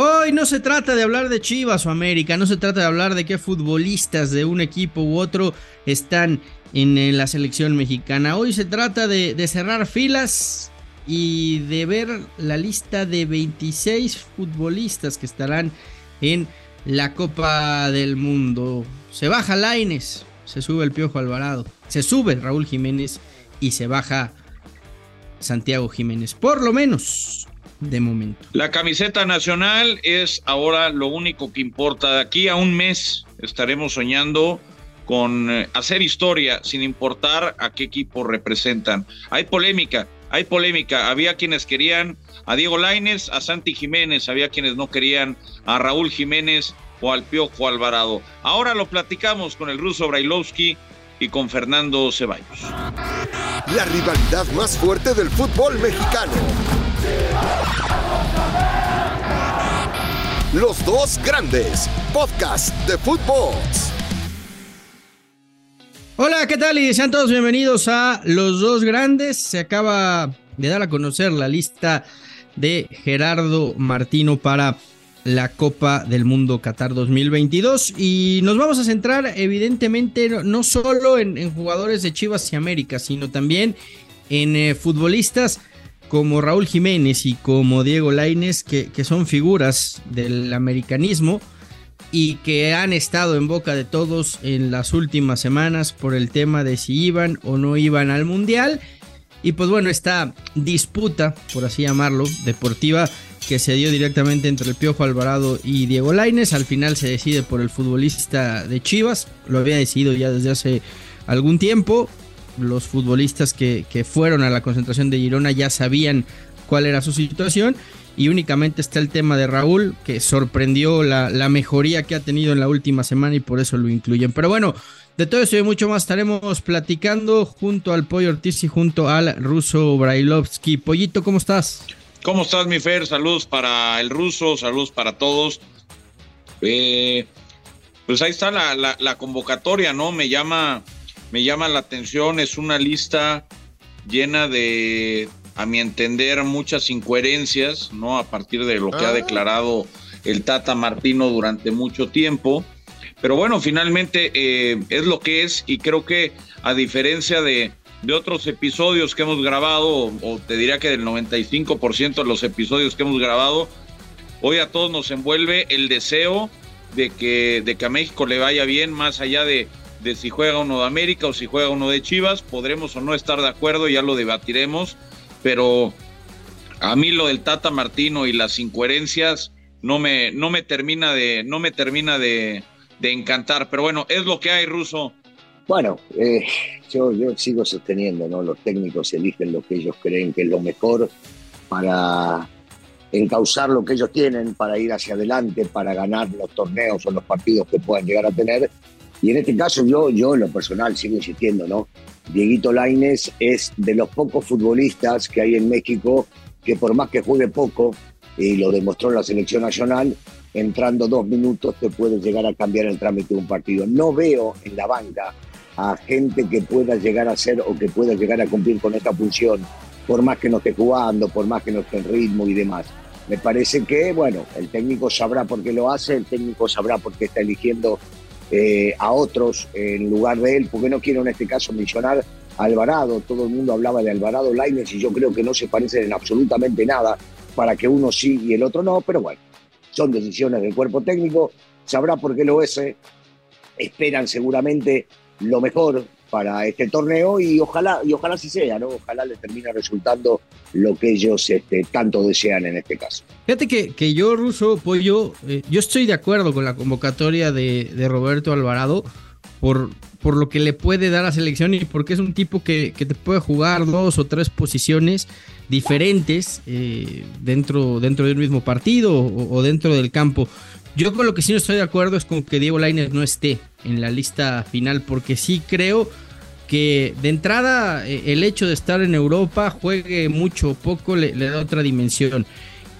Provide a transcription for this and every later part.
Hoy no se trata de hablar de Chivas o América, no se trata de hablar de qué futbolistas de un equipo u otro están en la selección mexicana. Hoy se trata de, cerrar filas y de ver la lista de 26 futbolistas que estarán en la Copa del Mundo. Se baja Laines, se sube el Piojo Alvarado, se sube Raúl Jiménez y se baja Santiago Jiménez. Por lo menos de momento. La camiseta nacional es ahora lo único que importa. De aquí a un mes estaremos soñando con eh, hacer historia sin importar a qué equipo representan. Hay polémica, hay polémica. Había quienes querían a Diego Laines, a Santi Jiménez, había quienes no querían a Raúl Jiménez o al Piojo Alvarado. Ahora lo platicamos con el ruso Brailovsky y con Fernando Ceballos. La rivalidad más fuerte del fútbol mexicano los dos grandes, podcast de fútbol. Hola, ¿qué tal? Y sean todos bienvenidos a Los Dos Grandes. Se acaba de dar a conocer la lista de Gerardo Martino para la Copa del Mundo Qatar 2022 y nos vamos a centrar evidentemente no solo en, jugadores de Chivas y América, sino también en eh, futbolistas como Raúl Jiménez y como Diego Laines, que, son figuras del americanismo y que han estado en boca de todos en las últimas semanas por el tema de si iban o no iban al Mundial. Y pues bueno, esta disputa, por así llamarlo, deportiva, que se dio directamente entre el Piojo Alvarado y Diego Laines, al final se decide por el futbolista de Chivas, lo había decidido ya desde hace algún tiempo, los futbolistas que, fueron a la concentración de Girona ya sabían cuál era su situación y únicamente está el tema de Raúl que sorprendió la, mejoría que ha tenido en la última semana y por eso lo incluyen. Pero bueno, de todo esto y mucho más estaremos platicando junto al Pollo Ortiz y junto al ruso Brailovsky. Pollito, ¿cómo estás? ¿Cómo estás, mi Fer? Saludos para el ruso, saludos para todos. Eh, pues ahí está la, la convocatoria, ¿no? Me llama me llama la atención, es una lista llena de, a mi entender, muchas incoherencias, ¿no? A partir de lo que ha ah. declarado el Tata Martino durante mucho tiempo. Pero bueno, finalmente eh, es lo que es y creo que a diferencia de, de otros episodios que hemos grabado, o te diría que del 95% de los episodios que hemos grabado, hoy a todos nos envuelve el deseo de que, de que a México le vaya bien, más allá de, de si juega uno de América o si juega uno de Chivas. Podremos o no estar de acuerdo, ya lo debatiremos, pero a mí lo del Tata Martino y las incoherencias no me, no me termina de, no me termina de, encantar. Pero bueno, es lo que hay, Ruso. Bueno, eh, yo, yo sigo sosteniendo, ¿no? Los técnicos eligen lo que ellos creen que es lo mejor para encauzar lo que ellos tienen, para ir hacia adelante, para ganar los torneos o los partidos que puedan llegar a tener y en este caso yo, yo en lo personal sigo insistiendo, ¿no? Dieguito Laines es de los pocos futbolistas que hay en México que por más que juegue poco, y lo demostró en la selección nacional, entrando dos minutos te puede llegar a cambiar el trámite de un partido. No veo en la banca a gente que pueda llegar a ser o que pueda llegar a cumplir con esta función, por más que no esté jugando, por más que no esté en ritmo y demás. Me parece que, bueno, el técnico sabrá por qué lo hace, el técnico sabrá por qué está eligiendo eh, a otros en lugar de él, porque no quiero en este caso mencionar a Alvarado, todo el mundo hablaba de Alvarado Laines y yo creo que no se parecen en absolutamente nada para que uno sí y el otro no, pero bueno, son decisiones del cuerpo técnico, sabrá por qué lo es, esperan seguramente lo mejor para este torneo y ojalá, y ojalá sí sea, ¿no? Ojalá le termine resultando lo que ellos este, tanto desean en este caso. Fíjate que, que yo, Ruso, yo, eh, yo estoy de acuerdo con la convocatoria de, de, Roberto Alvarado por, por lo que le puede dar a selección y porque es un tipo que, que te puede jugar dos o tres posiciones diferentes eh, dentro, dentro del mismo partido o, o, dentro del campo. Yo con lo que sí no estoy de acuerdo es con que Diego Lainez no esté en la lista final, porque sí creo que de entrada eh, el hecho de estar en Europa, juegue mucho o poco, le, da otra dimensión.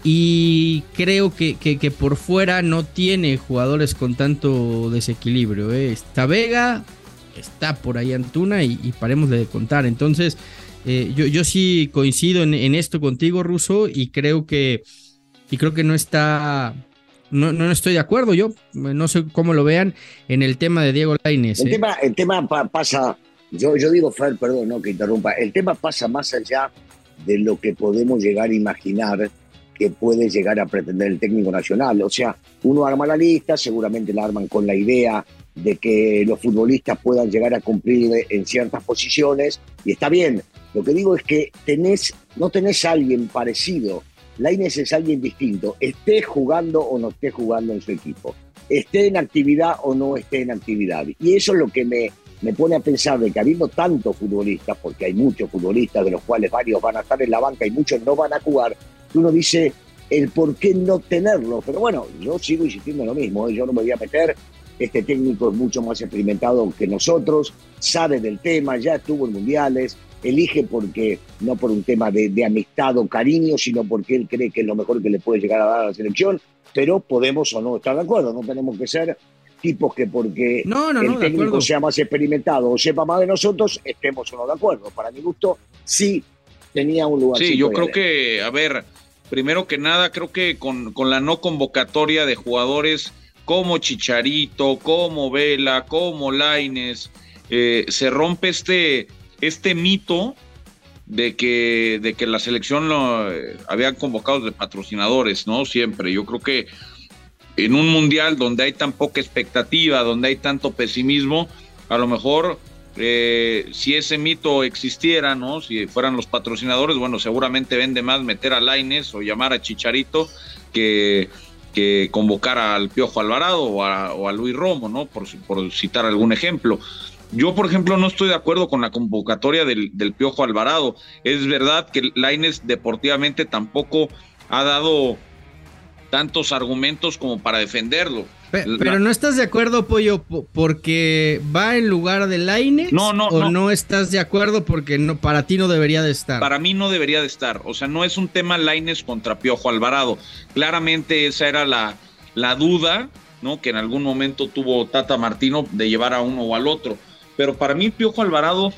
Y creo que, que, por fuera no tiene jugadores con tanto desequilibrio. ¿eh? Está Vega, está por ahí Antuna y, paremos de contar. Entonces, eh, yo, yo sí coincido en, en, esto contigo, Ruso, y creo que, y creo que no está no, no estoy de acuerdo. Yo no sé cómo lo vean en el tema de Diego Lainez. El ¿eh? tema, el tema pasa, yo, yo digo, Fer, perdón, no que interrumpa, el tema pasa más allá de lo que podemos llegar a imaginar que puede llegar a pretender el técnico nacional. O sea, uno arma la lista, seguramente la arman con la idea de que los futbolistas puedan llegar a cumplir en ciertas posiciones, y está bien. Lo que digo es que tenés, no tenés a alguien parecido. Lainez es alguien distinto, esté jugando o no esté jugando en su equipo, esté en actividad o no esté en actividad. Y eso es lo que me, me pone a pensar de que habiendo tantos futbolistas, porque hay muchos futbolistas de los cuales varios van a estar en la banca y muchos no van a jugar, uno dice el por qué no tenerlo. Pero bueno, yo sigo insistiendo en lo mismo, ¿eh? yo no me voy a meter. Este técnico es mucho más experimentado que nosotros, sabe del tema, ya estuvo en mundiales, elige porque no por un tema de, amistad o cariño, sino porque él cree que es lo mejor que le puede llegar a dar a la selección. Pero podemos o no estar de acuerdo, no tenemos que ser tipos que porque el técnico sea más experimentado o sepa más de nosotros, estemos o no de acuerdo. Para mi gusto, sí tenía un lugar. Sí, yo creo que, a ver, primero que nada, creo que con, con la no convocatoria de jugadores como Chicharito, como Vela, como Laines, eh, se rompe este, este mito de que, de que la selección lo, eh, habían convocado de patrocinadores, ¿no? Siempre. Yo creo que en un mundial donde hay tan poca expectativa, donde hay tanto pesimismo, a lo mejor eh, si ese mito existiera, ¿no? Si fueran los patrocinadores, bueno, seguramente vende más meter a Laines o llamar a Chicharito que, que convocar al Piojo Alvarado o a, Luis Romo, ¿no? Por, por, citar algún ejemplo. Yo, por ejemplo, no estoy de acuerdo con la convocatoria del, del Piojo Alvarado. Es verdad que Laines deportivamente tampoco ha dado tantos argumentos como para defenderlo. Pero, no estás de acuerdo, Pollo, porque va en lugar de Laine. No, no, o no. estás de acuerdo porque no, para ti no debería de estar. Para mí no debería de estar. O sea, no es un tema Laines contra Piojo Alvarado. Claramente esa era la, la duda, ¿no? Que en algún momento tuvo Tata Martino de llevar a uno o al otro. Pero para mí Piojo Alvarado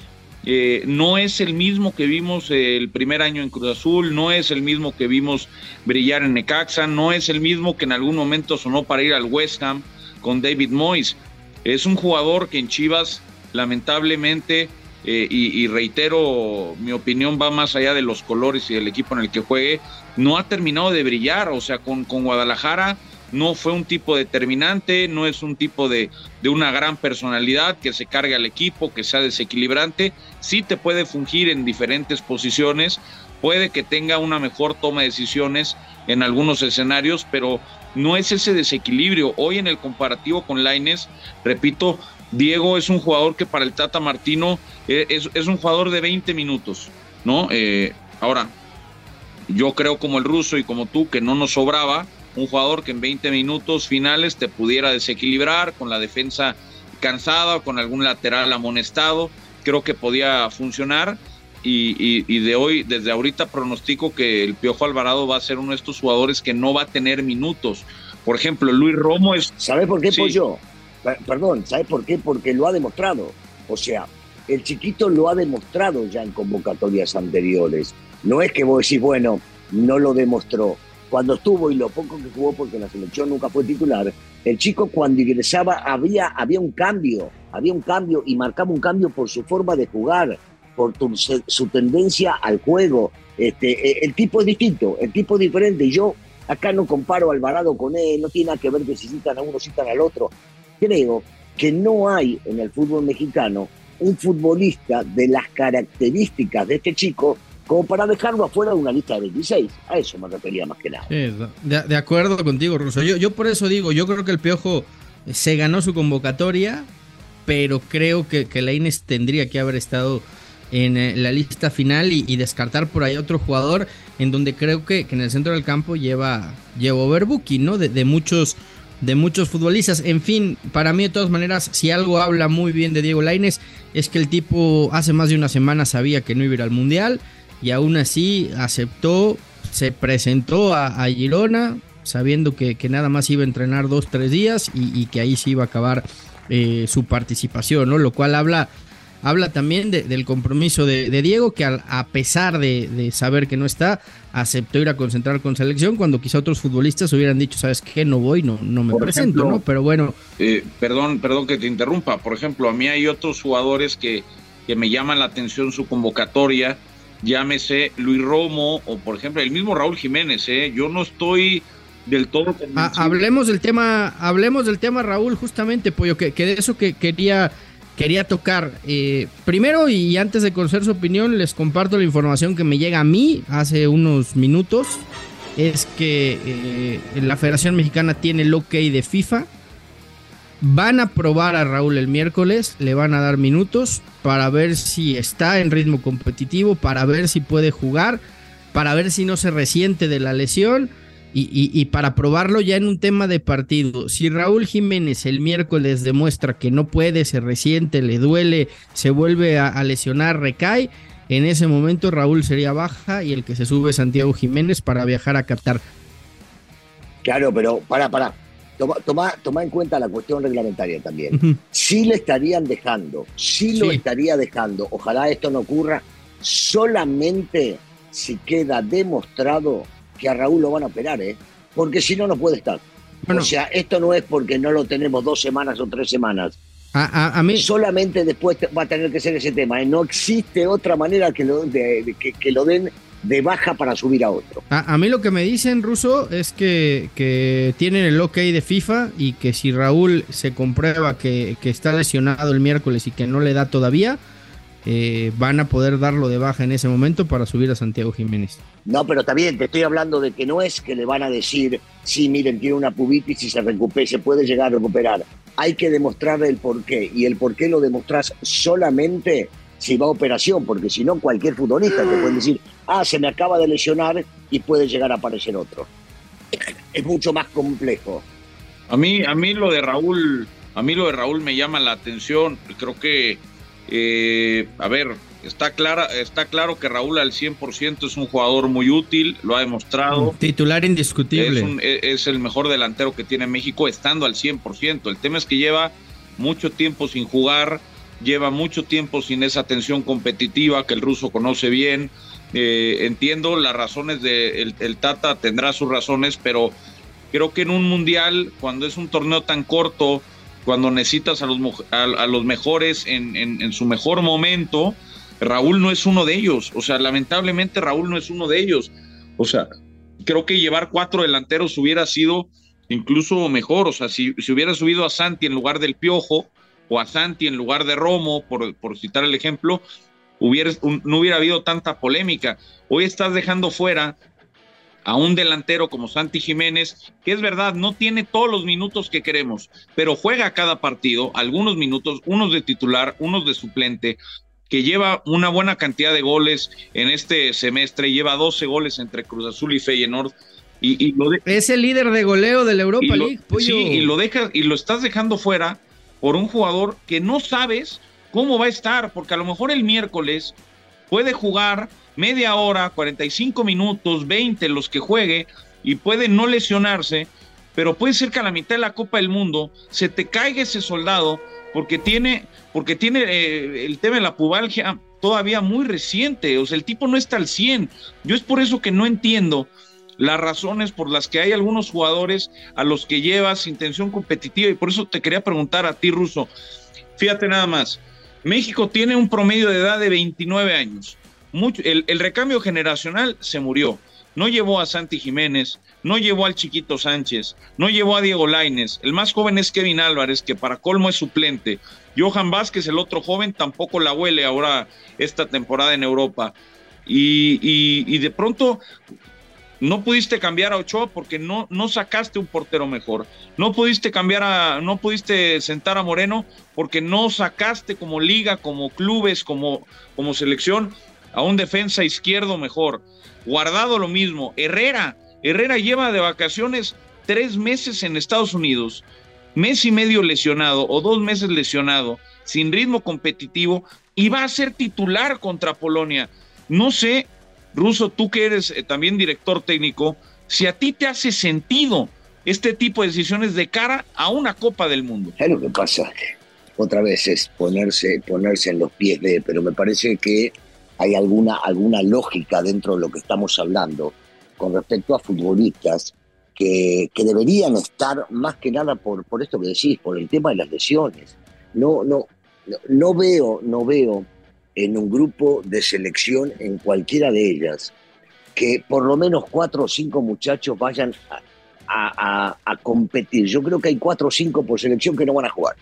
eh, no es el mismo que vimos el primer año en Cruz Azul, no es el mismo que vimos brillar en Necaxa, no es el mismo que en algún momento sonó para ir al West Ham con David Moyes. Es un jugador que en Chivas, lamentablemente, eh, y, reitero, mi opinión va más allá de los colores y del equipo en el que juegue, no ha terminado de brillar, o sea, con, con Guadalajara no fue un tipo determinante, no es un tipo de, de, una gran personalidad que se cargue al equipo, que sea desequilibrante, sí te puede fungir en diferentes posiciones, puede que tenga una mejor toma de decisiones en algunos escenarios, pero no es ese desequilibrio. Hoy en el comparativo con Laines, repito, Diego es un jugador que para el Tata Martino eh, es, un jugador de 20 minutos, ¿no? Eh, ahora, yo creo como el ruso y como tú que no nos sobraba, un jugador que en 20 minutos finales te pudiera desequilibrar con la defensa cansada, con algún lateral amonestado, creo que podía funcionar. Y, de hoy, desde ahorita pronostico que el Piojo Alvarado va a ser uno de estos jugadores que no va a tener minutos. Por ejemplo, Luis Romo es... ¿Sabes por qué, Pollo? Perdón, ¿sabes por qué? Porque lo ha demostrado. O sea, el chiquito lo ha demostrado ya en convocatorias anteriores. No es que vos decís, bueno, no lo demostró cuando estuvo y lo poco que jugó porque la selección nunca fue titular, el chico cuando ingresaba había, había un cambio, había un cambio y marcaba un cambio por su forma de jugar, por su tendencia al juego. Este, e, el tipo es distinto, el tipo es diferente. Yo acá no comparo a Alvarado con él, no tiene nada que ver que si citan a uno, citan al otro. Creo que no hay en el fútbol mexicano un futbolista de las características de este chico como para dejarlo afuera de una lista de 26. A eso me refería más que nada. de, acuerdo contigo, Russo. Yo, por eso digo, yo creo que el Piojo se ganó su convocatoria, pero creo que, que Inés tendría que haber estado en eh, la lista final y, descartar por ahí otro jugador en donde creo que, en el centro del campo lleva, lleva Overbooking, ¿no? De, muchos de muchos futbolistas. En fin, para mí de todas maneras, si algo habla muy bien de Diego Laines, es que el tipo hace más de una semana sabía que no iba a ir al Mundial y aún así aceptó, se presentó a, Girona sabiendo que, nada más iba a entrenar dos, tres días y, que ahí se iba a acabar eh, su participación, ¿no? Lo cual habla habla también del compromiso de, Diego, que a, pesar de, saber que no está, aceptó ir a concentrar con selección cuando quizá otros futbolistas hubieran dicho, ¿sabes qué? No voy, no, no me presento, ¿no? Pero bueno. Eh, perdón, perdón que te interrumpa. Por ejemplo, a mí hay otros jugadores que, que me llaman la atención su convocatoria, llámese Luis Romo o por ejemplo el mismo Raúl Jiménez, ¿eh? Yo no estoy del todo ah, hablemos del tema, hablemos del tema Raúl justamente, Pollo, que, que de eso que quería quería tocar. Eh, primero y antes de conocer su opinión, les comparto la información que me llega a mí hace unos minutos. Es que eh, la Federación Mexicana tiene el ok de FIFA. Van a probar a Raúl el miércoles, le van a dar minutos para ver si está en ritmo competitivo, para ver si puede jugar, para ver si no se resiente de la lesión y, para probarlo ya en un tema de partido, si Raúl Jiménez el miércoles demuestra que no puede, se resiente, le duele, se vuelve a, lesionar, recae, en ese momento Raúl sería baja y el que se sube es Santiago Jiménez para viajar a Qatar. Claro, pero para, para. Toma, toma, en cuenta la cuestión reglamentaria también. Si le estarían dejando, si lo estaría dejando, ojalá esto no ocurra, solamente si queda demostrado que a Raúl lo van a operar, ¿eh? Porque si no, no puede estar. o sea, esto no es porque no lo tenemos dos semanas o tres semanas. A, mí... Solamente después va a tener que ser ese tema. ¿eh? No existe otra manera que lo, que, lo den de baja para subir a otro. A, mí lo que me dicen, Ruso, es que, que, tienen el ok de FIFA y que si Raúl se comprueba que, que está lesionado el miércoles y que no le da todavía, eh, van a poder darlo de baja en ese momento para subir a Santiago Jiménez. No, pero bien, te estoy hablando de que no es que le van a decir, sí, miren, tiene una pubitis y se recupera, se puede llegar a recuperar. Hay que demostrarle el porqué, y el porqué lo demostrás solamente si va a operación, porque si no, cualquier futbolista te puede decir, ah, se me acaba de lesionar y puede llegar a aparecer otro. Es mucho más complejo. A mí, a mí lo de Raúl, a mí lo de Raúl me llama la atención. Creo que eh, a ver, está, clara, está claro que Raúl al 100% es un jugador muy útil, lo ha demostrado. Titular indiscutible. E, es, el mejor delantero que tiene México estando al 100%. El tema es que lleva mucho tiempo sin jugar, lleva mucho tiempo sin esa tensión competitiva que el ruso conoce bien. Eh, entiendo las razones de el, Tata tendrá sus razones, pero creo que en un mundial, cuando es un torneo tan corto, cuando necesitas a los, a, los mejores en, su mejor momento, Raúl no es uno de ellos. O sea, lamentablemente Raúl no es uno de ellos. O sea, creo que llevar cuatro delanteros hubiera sido incluso mejor. O sea, si, si hubiera subido a Santi en lugar del Piojo o a Santi en lugar de Romo, por, por citar el ejemplo, hubiera, no hubiera habido tanta polémica. Hoy estás dejando fuera a un delantero como Santi Jiménez, que es verdad, no tiene todos los minutos que queremos, pero juega cada partido, algunos minutos, unos de titular, unos de suplente, que lleva una buena cantidad de goles en este semestre, lleva 12 goles entre Cruz Azul y Feyenoord. Y, es el líder de goleo de la Europa League. Sí, y lo dejas y lo estás dejando fuera por un jugador que no sabes cómo va a estar, porque a lo mejor el miércoles puede jugar media hora, 45 minutos, 20 los que juegue y puede no lesionarse, pero puede ser que a la mitad de la Copa del Mundo se te caiga ese soldado porque tiene, porque tiene eh, el tema de la pubalgia todavía muy reciente, o sea, el tipo no está al 100. Yo es por eso que no entiendo las razones por las que hay algunos jugadores a los que llevas intención competitiva y por eso te quería preguntar a ti, Ruso. Fíjate nada más, México tiene un promedio de edad de 29 años el, recambio generacional se murió. No llevó a Santi Jiménez, no llevó al Chiquito Sánchez, no llevó a Diego Laines. El más joven es Kevin Álvarez, que para colmo es suplente. Johan Vázquez, el otro joven, tampoco la huele ahora esta temporada en Europa. Y, de pronto no pudiste cambiar a Ochoa porque no, no sacaste un portero mejor. No pudiste cambiar a, no pudiste sentar a Moreno porque no sacaste como liga, como clubes, como, como selección a un defensa izquierdo mejor. Guardado lo mismo. Herrera, Herrera lleva de vacaciones tres meses en Estados Unidos, mes y medio lesionado o dos meses lesionado, sin ritmo competitivo y va a ser titular contra Polonia. No sé, Ruso, tú que eres eh, también director técnico, si a ti te hace sentido este tipo de decisiones de cara a una Copa del Mundo. Es lo que pasa. otra vez es ponerse, ponerse en los pies de, pero me parece que hay alguna, alguna lógica dentro de lo que estamos hablando con respecto a futbolistas que, que, deberían estar más que nada por, por esto que decís, por el tema de las lesiones. No, no, no, veo, no veo en un grupo de selección, en cualquiera de ellas, que por lo menos cuatro o cinco muchachos vayan a, a, competir. Yo creo que hay cuatro o cinco por selección que no van a jugar.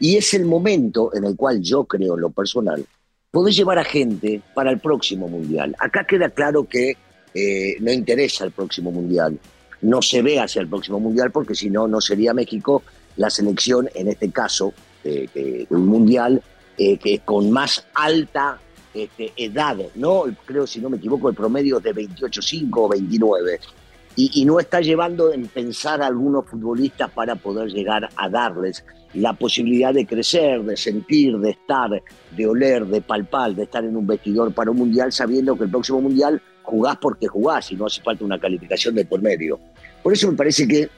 Y es el momento en el cual yo creo, en lo personal, podés llevar a gente para el próximo mundial. Acá queda claro que eh, no interesa el próximo mundial, no se ve hacia el próximo mundial porque si no, no sería México la selección, en este caso, de, un mundial eh, que con más alta este, edad, ¿no? Creo, si no me equivoco, el promedio es de 28.5 o 29. Y, no está llevando en pensar a algunos futbolistas para poder llegar a darles la posibilidad de crecer, de sentir, de estar, de oler, de palpar, de estar en un vestidor para un mundial sabiendo que el próximo mundial jugás porque jugás y no hace falta una calificación de por medio. Por eso me parece que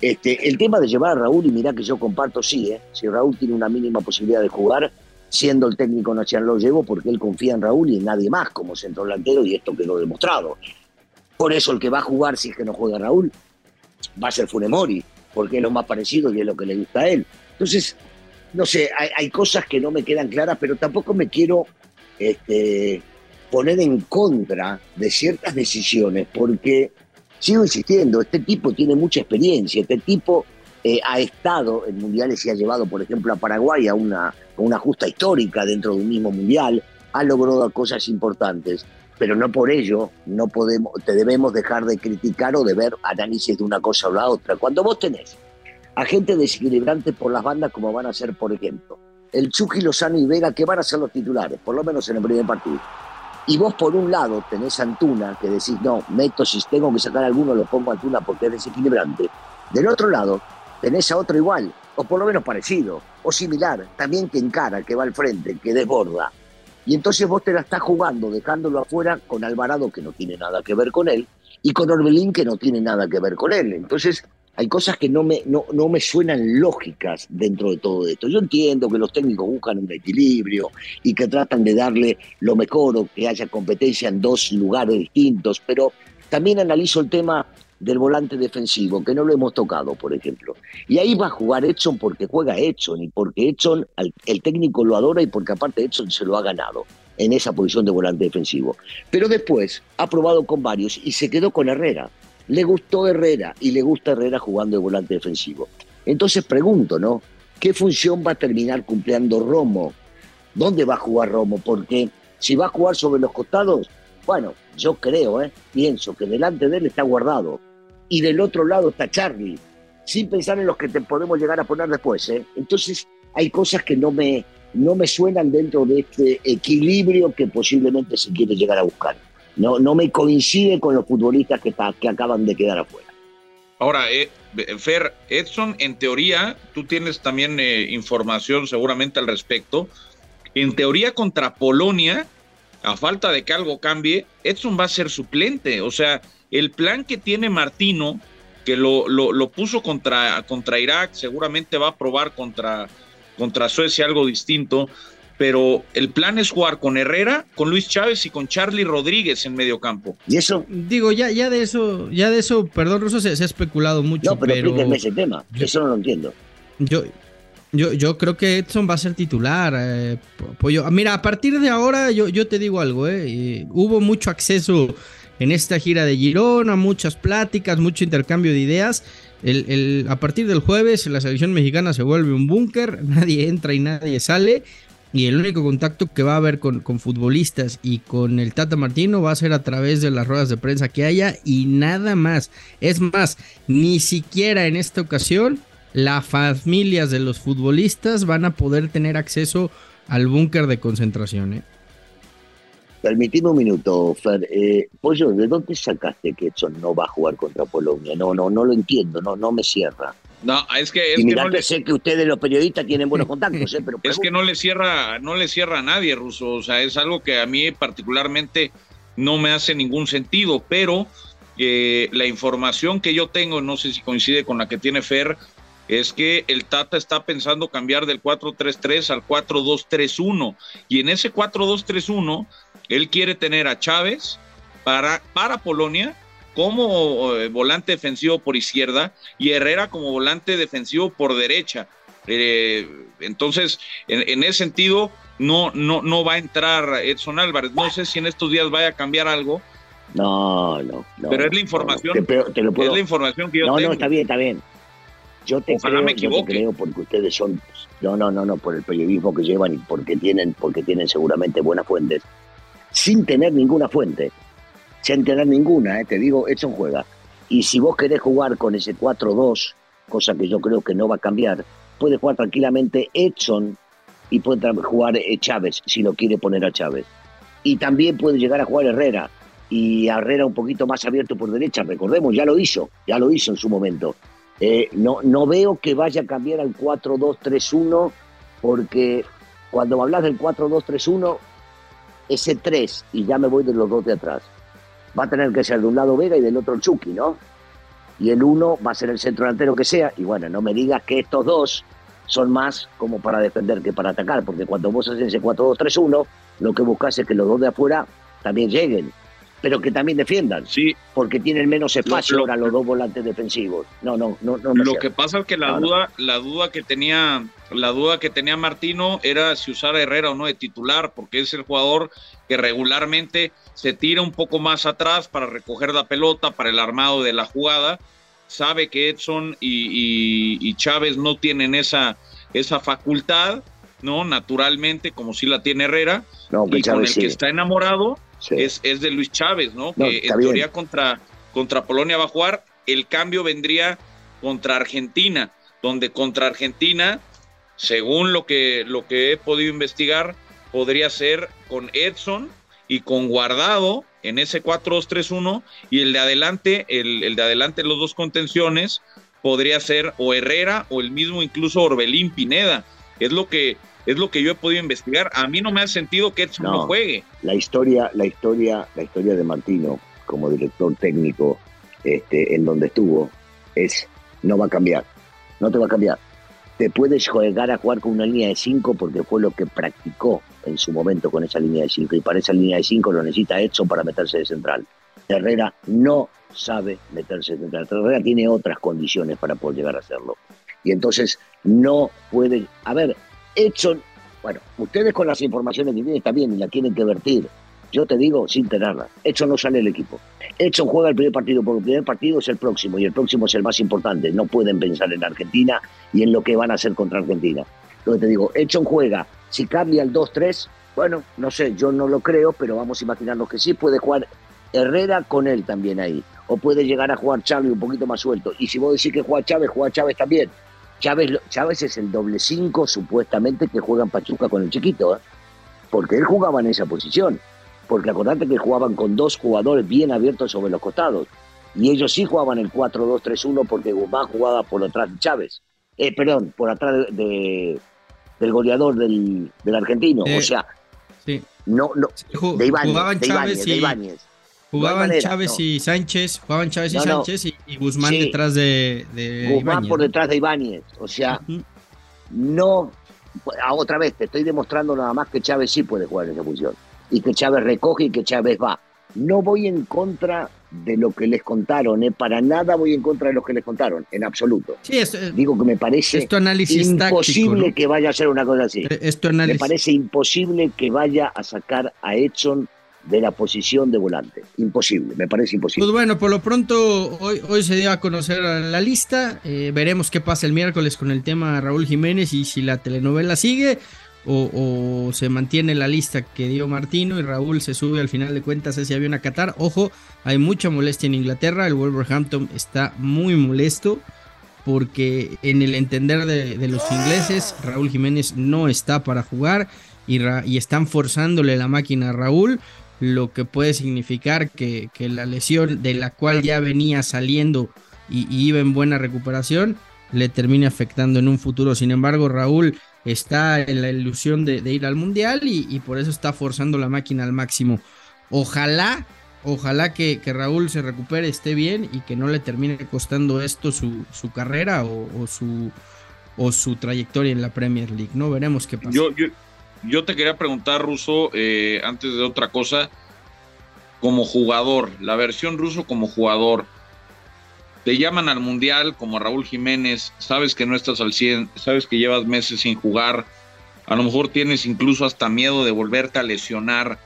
este, el tema de llevar a Raúl, y mirá que yo comparto, sí, ¿eh? si Raúl tiene una mínima posibilidad de jugar, siendo el técnico nacional lo llevo porque él confía en Raúl y en nadie más como centro delantero y esto quedó demostrado. Por eso el que va a jugar si es que no juega Raúl va a ser Funemori, porque es lo más parecido y es lo que le gusta a él. Entonces, no sé, hay, cosas que no me quedan claras, pero tampoco me quiero este, poner en contra de ciertas decisiones, porque sigo insistiendo, este tipo tiene mucha experiencia, este tipo eh, ha estado en mundiales y ha llevado, por ejemplo, a Paraguay a una, una justa histórica dentro de un mismo mundial, ha logrado cosas importantes, pero no por ello no podemos, te debemos dejar de criticar o de ver análisis de una cosa o la otra. Cuando vos tenés a gente desequilibrante por las bandas como van a ser, por ejemplo, el Chucky Lozano y Vega, que van a ser los titulares, por lo menos en el primer partido. Y vos por un lado tenés a Antuna, que decís, no, meto, si tengo que sacar a alguno, lo pongo a Antuna porque es desequilibrante. Del otro lado, tenés a otro igual, o por lo menos parecido, o similar, también que encara, que va al frente, que desborda. Y entonces vos te la estás jugando, dejándolo afuera con Alvarado, que no tiene nada que ver con él, y con Orbelín, que no tiene nada que ver con él. Entonces, hay cosas que no me, no, no me suenan lógicas dentro de todo esto. Yo entiendo que los técnicos buscan un equilibrio y que tratan de darle lo mejor o que haya competencia en dos lugares distintos, pero también analizo el tema del volante defensivo, que no lo hemos tocado, por ejemplo. Y ahí va a jugar Edson porque juega Edson y porque Edson, el técnico lo adora y porque aparte Edson se lo ha ganado en esa posición de volante defensivo. Pero después ha probado con varios y se quedó con Herrera. Le gustó Herrera y le gusta Herrera jugando de volante defensivo. Entonces pregunto, ¿no? ¿Qué función va a terminar cumpliendo Romo? ¿Dónde va a jugar Romo? Porque si va a jugar sobre los costados, bueno, yo creo, ¿eh? pienso que delante de él está guardado y del otro lado está Charlie, sin pensar en los que te podemos llegar a poner después. ¿eh? Entonces hay cosas que no me, no me suenan dentro de este equilibrio que posiblemente se quiere llegar a buscar. No, no me coincide con los futbolistas que, que acaban de quedar afuera. Ahora, eh, Fer, Edson, en teoría, tú tienes también eh, información seguramente al respecto. En teoría contra Polonia, a falta de que algo cambie, Edson va a ser suplente. O sea, el plan que tiene Martino, que lo, lo, puso contra, contra Irak, seguramente va a probar contra, contra Suecia algo distinto, pero el plan es jugar con Herrera, con Luis Chávez y con Charlie Rodríguez en medio campo. Y eso, digo, ya, ya de eso, ya de eso, perdón, Russo, se, ha especulado mucho. No, pero, pero ese tema, eso no lo entiendo. Yo, yo, yo creo que Edson va a ser titular. Eh, Mira, a partir de ahora, yo, yo te digo algo, eh, hubo mucho acceso en esta gira de Girona, muchas pláticas, mucho intercambio de ideas. A partir del jueves la selección mexicana se vuelve un búnker, nadie entra y nadie sale. Y el único contacto que va a haber con, con, futbolistas y con el Tata Martino va a ser a través de las ruedas de prensa que haya y nada más. Es más, ni siquiera en esta ocasión las familias de los futbolistas van a poder tener acceso al búnker de concentración. ¿eh? Permitime un minuto, Fer. Eh, Pollo, ¿de dónde sacaste que Edson no va a jugar contra Polonia? No, no, no lo entiendo, no, no me cierra. No, es que. Es y que, no le... sé que ustedes, los periodistas, tienen buenos contactos, ¿eh? pero. Es que no le cierra, no le cierra a nadie, Ruso. O sea, es algo que a mí particularmente no me hace ningún sentido, pero eh, la información que yo tengo, no sé si coincide con la que tiene Fer, es que el Tata está pensando cambiar del 4-3-3 al 4-2-3-1 y en ese 4-2-3-1 él quiere tener a Chávez para, para Polonia como eh, volante defensivo por izquierda y Herrera como volante defensivo por derecha. Eh, entonces, en, ese sentido, no, no, no va a entrar Edson Álvarez. No sé si en estos días vaya a cambiar algo. No, no, Pero es la información. te, lo puedo... Es la información que yo tengo. No, no, está bien, está bien. Yo te creo, me creo porque ustedes son, no, no, no, no, por el periodismo que llevan y porque tienen, porque tienen seguramente buenas fuentes, sin tener ninguna fuente, sin tener ninguna, eh, te digo, Edson juega. Y si vos querés jugar con ese 4-2, cosa que yo creo que no va a cambiar, puede jugar tranquilamente Edson y puede jugar eh, Chávez, si lo quiere poner a Chávez. Y también puede llegar a jugar Herrera, y Herrera un poquito más abierto por derecha, recordemos, ya lo hizo, ya lo hizo en su momento. Eh, no, no veo que vaya a cambiar al 4-2-3-1 porque cuando hablas del 4-2-3-1, ese 3, y ya me voy de los dos de atrás, va a tener que ser de un lado Vega y del otro Chucky, ¿no? Y el 1 va a ser el centro delantero que sea, y bueno, no me digas que estos dos son más como para defender que para atacar, porque cuando vos haces ese 4-2-3-1, lo que buscas es que los dos de afuera también lleguen pero que también defiendan. Sí. Porque tienen menos espacio ahora los dos volantes defensivos. No, no, no, no. Lo que pasa es que la duda, la duda que tenía, la duda que tenía Martino era si usar a Herrera o no de titular, porque es el jugador que regularmente se tira un poco más atrás para recoger la pelota, para el armado de la jugada. Sabe que Edson y, Chávez no tienen esa, esa facultad, ¿no? Naturalmente, como si la tiene Herrera. No, y con el que está enamorado es, es, de Luis Chávez, ¿no? que en teoría contra, contra Polonia va a jugar. El cambio vendría contra Argentina, donde contra Argentina, según lo que, lo que he podido investigar, podría ser con Edson y con Guardado en ese 4-2-3-1 y el de adelante, el, el de adelante los dos contenciones podría ser o Herrera o el mismo incluso Orbelín Pineda. Es lo que es lo que yo he podido investigar. A mí no me ha sentido que Edson no, juegue. La historia, la historia, la historia de Martino como director técnico, este, en donde estuvo, es no va a cambiar. No te va a cambiar. Te puedes jugar a jugar con una línea de 5 porque fue lo que practicó en su momento con esa línea de 5. Y para esa línea de 5 lo necesita Edson para meterse de central. Herrera no sabe meterse de central. Herrera tiene otras condiciones para poder llegar a hacerlo. Y entonces no puede. A ver, Edson, bueno, ustedes con las informaciones que tienen bien y la tienen que vertir. Yo te digo sin tenerla. Edson no sale el equipo. Edson juega el primer partido porque el primer partido es el próximo y el próximo es el más importante. No pueden pensar en Argentina y en lo que van a hacer contra Argentina. Que te digo, Edson juega. Si cambia el 2-3, bueno, no sé, yo no lo creo, pero vamos a imaginarnos que sí puede jugar Herrera con él también ahí. O puede llegar a jugar Chávez un poquito más suelto. Y si vos decís que juega Chávez, juega Chávez también. Chávez, Chávez es el doble cinco supuestamente que juega en Pachuca con el chiquito, ¿eh? porque él jugaba en esa posición. Porque acordate que jugaban con dos jugadores bien abiertos sobre los costados. Y ellos sí jugaban el 4-2-3-1 porque Guzmán jugaba por atrás de Chávez. Eh, perdón, por atrás de, del goleador del, argentino. o sea, sí. no, no, de Ibáñez, de Ibáñez, Jugaban Chávez y Sánchez, jugaban Chávez y Sánchez y, Guzmán detrás de, de Guzmán por detrás de Ibáñez. O sea, no. Ah, otra vez, te estoy demostrando nada más que Chávez sí puede jugar en esa función. Y que Chávez recoge y que Chávez va. No voy en contra de lo que les contaron, ¿eh? para nada voy en contra de lo que les contaron, en absoluto. Sí, Digo que me parece imposible que vaya a ser una cosa así. Me parece imposible que vaya a sacar a Edson de la posición de volante. Imposible, me parece imposible. Pues bueno, por lo pronto hoy, hoy se dio a conocer la lista. Eh, veremos qué pasa el miércoles con el tema Raúl Jiménez y si la telenovela sigue o, se mantiene la lista que dio Martino y Raúl se sube al final de cuentas ese avión a Qatar. Ojo, hay mucha molestia en Inglaterra. El Wolverhampton está muy molesto porque en el entender de, los ingleses Raúl Jiménez no está para jugar y están forzándole la máquina a Raúl lo que puede significar que, la lesión de la cual ya venía saliendo y, iba en buena recuperación le termine afectando en un futuro. Sin embargo, Raúl está en la ilusión de, ir al Mundial y, por eso está forzando la máquina al máximo. Ojalá ojalá que, Raúl se recupere, esté bien y que no le termine costando esto su, su carrera o, su, o su trayectoria en la Premier League. No veremos qué pasa. Te quería preguntar, Ruso, eh, antes de otra cosa, como jugador, la versión ruso como jugador. Te llaman al Mundial como Raúl Jiménez, sabes que no estás al 100, sabes que llevas meses sin jugar, a lo mejor tienes incluso hasta miedo de volverte a lesionar.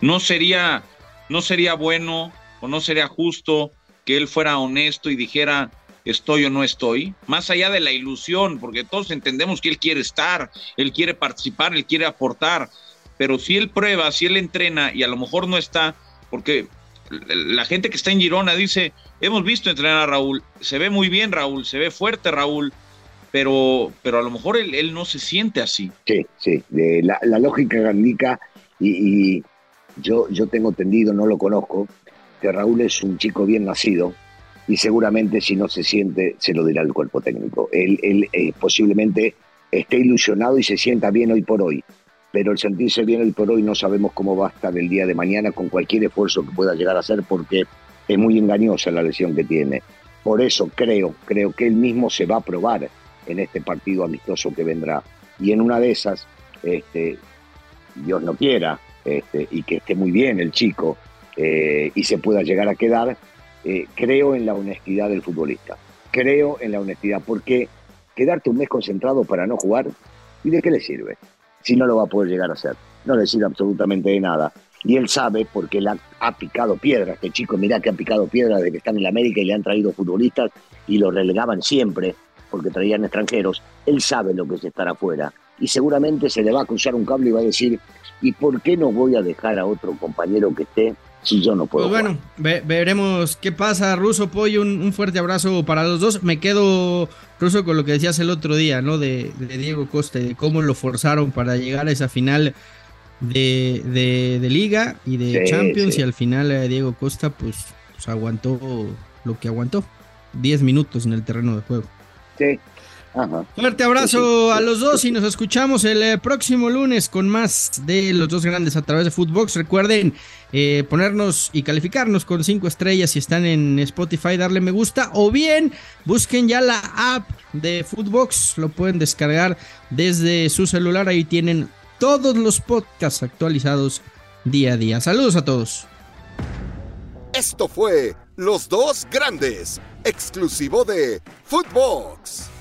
No sería no sería bueno o no sería justo que él fuera honesto y dijera estoy o no estoy, más allá de la ilusión, porque todos entendemos que él quiere estar, él quiere participar, él quiere aportar, pero si él prueba, si él entrena y a lo mejor no está, porque la gente que está en Girona dice, hemos visto entrenar a Raúl, se ve muy bien Raúl, se ve fuerte Raúl, pero, pero a lo mejor él, no se siente así. Sí, sí, la, lógica indica y, yo, yo tengo entendido, no lo conozco, que Raúl es un chico bien nacido y seguramente si no se siente se lo dirá el cuerpo técnico. Él, eh, posiblemente esté ilusionado y se sienta bien hoy por hoy, pero el sentirse bien hoy por hoy no sabemos cómo va a estar el día de mañana con cualquier esfuerzo que pueda llegar a hacer porque es muy engañosa la lesión que tiene. Por eso creo, creo que él mismo se va a probar en este partido amistoso que vendrá. Y en una de esas, este, Dios no quiera, este, y que esté muy bien el chico eh, y se pueda llegar a quedar, eh, creo en la honestidad del futbolista. Creo en la honestidad, porque quedarte un mes concentrado para no jugar, ¿y de qué le sirve? Si no lo va a poder llegar a hacer. No le sirve absolutamente de nada. Y él sabe, porque él ha, picado piedra. Este chico, mirá que ha picado piedra desde que está en la América y le han traído futbolistas y lo relegaban siempre porque traían extranjeros. Él sabe lo que es estar afuera. Y seguramente se le va a cruzar un cable y va a decir, ¿Y por qué no voy a dejar a otro compañero que esté si yo no puedo? Pues bueno, veremos qué pasa, Ruso Pollo. Un, fuerte abrazo para los dos. Me quedo, Ruso, con lo que decías el otro día, ¿no? De, Diego Costa y de cómo lo forzaron para llegar a esa final de, de, Liga y de Champions. Y al final eh, Diego Costa, pues, pues aguantó lo que aguantó. Diez minutos en el terreno de juego. Sí, Fuerte abrazo a los dos y nos escuchamos el eh, próximo lunes con más de los dos grandes a través de Footbox. Recuerden eh, ponernos y calificarnos con cinco estrellas si están en Spotify, darle me gusta o bien busquen ya la app de Footbox, lo pueden descargar desde su celular, ahí tienen todos los podcasts actualizados día a día. Saludos a todos. Esto fue Los Dos Grandes, exclusivo de Footbox.